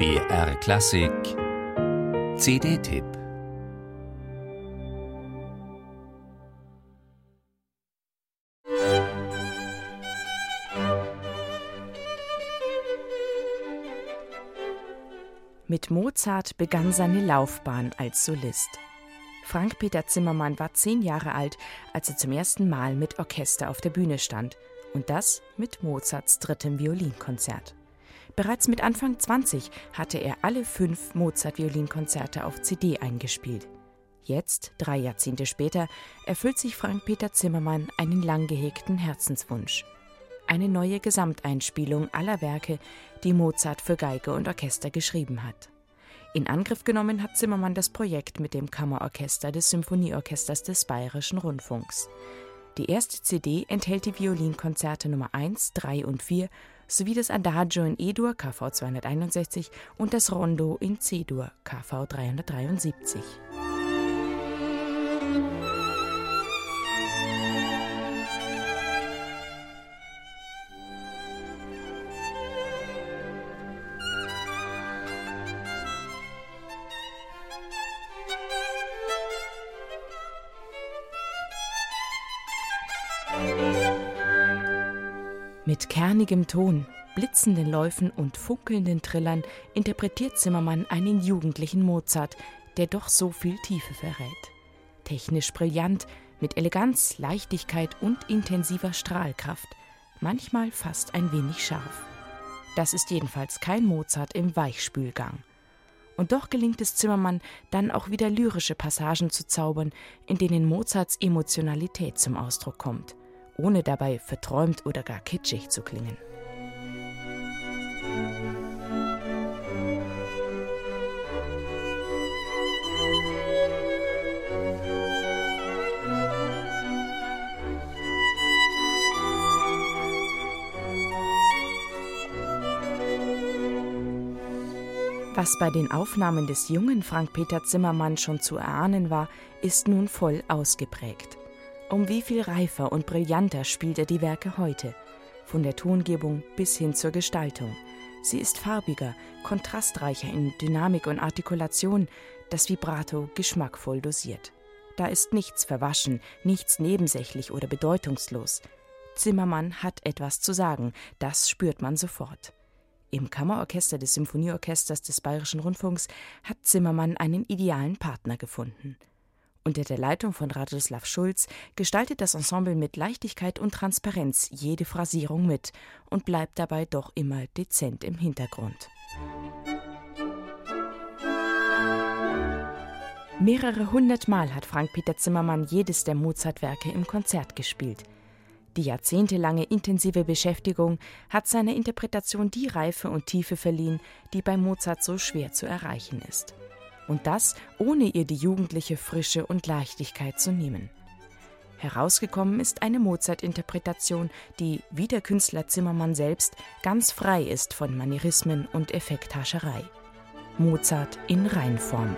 BR Klassik CD-Tipp Mit Mozart begann seine Laufbahn als Solist. Frank-Peter Zimmermann war zehn Jahre alt, als er zum ersten Mal mit Orchester auf der Bühne stand. Und das mit Mozarts drittem Violinkonzert. Bereits mit Anfang 20 hatte er alle fünf Mozart-Violinkonzerte auf CD eingespielt. Jetzt, drei Jahrzehnte später, erfüllt sich Frank-Peter Zimmermann einen lang gehegten Herzenswunsch. Eine neue Gesamteinspielung aller Werke, die Mozart für Geige und Orchester geschrieben hat. In Angriff genommen hat Zimmermann das Projekt mit dem Kammerorchester des Symphonieorchesters des Bayerischen Rundfunks. Die erste CD enthält die Violinkonzerte Nummer 1, 3 und 4 sowie das Adagio in E-Dur KV 261 und das Rondo in C-Dur KV 373. Mit kernigem Ton, blitzenden Läufen und funkelnden Trillern interpretiert Zimmermann einen jugendlichen Mozart, der doch so viel Tiefe verrät. Technisch brillant, mit Eleganz, Leichtigkeit und intensiver Strahlkraft, manchmal fast ein wenig scharf. Das ist jedenfalls kein Mozart im Weichspülgang. Und doch gelingt es Zimmermann, dann auch wieder lyrische Passagen zu zaubern, in denen Mozarts Emotionalität zum Ausdruck kommt ohne dabei verträumt oder gar kitschig zu klingen. Was bei den Aufnahmen des jungen Frank-Peter Zimmermann schon zu erahnen war, ist nun voll ausgeprägt. Um wie viel reifer und brillanter spielt er die Werke heute, von der Tongebung bis hin zur Gestaltung. Sie ist farbiger, kontrastreicher in Dynamik und Artikulation, das Vibrato geschmackvoll dosiert. Da ist nichts verwaschen, nichts nebensächlich oder bedeutungslos. Zimmermann hat etwas zu sagen, das spürt man sofort. Im Kammerorchester des Symphonieorchesters des Bayerischen Rundfunks hat Zimmermann einen idealen Partner gefunden. Unter der Leitung von Radoslav Schulz gestaltet das Ensemble mit Leichtigkeit und Transparenz jede Phrasierung mit und bleibt dabei doch immer dezent im Hintergrund. Mehrere hundert Mal hat Frank-Peter Zimmermann jedes der Mozart-Werke im Konzert gespielt. Die jahrzehntelange intensive Beschäftigung hat seiner Interpretation die Reife und Tiefe verliehen, die bei Mozart so schwer zu erreichen ist und das ohne ihr die jugendliche Frische und Leichtigkeit zu nehmen. Herausgekommen ist eine Mozart-Interpretation, die, wie der Künstler Zimmermann selbst, ganz frei ist von Manierismen und Effekthascherei. Mozart in Reinform.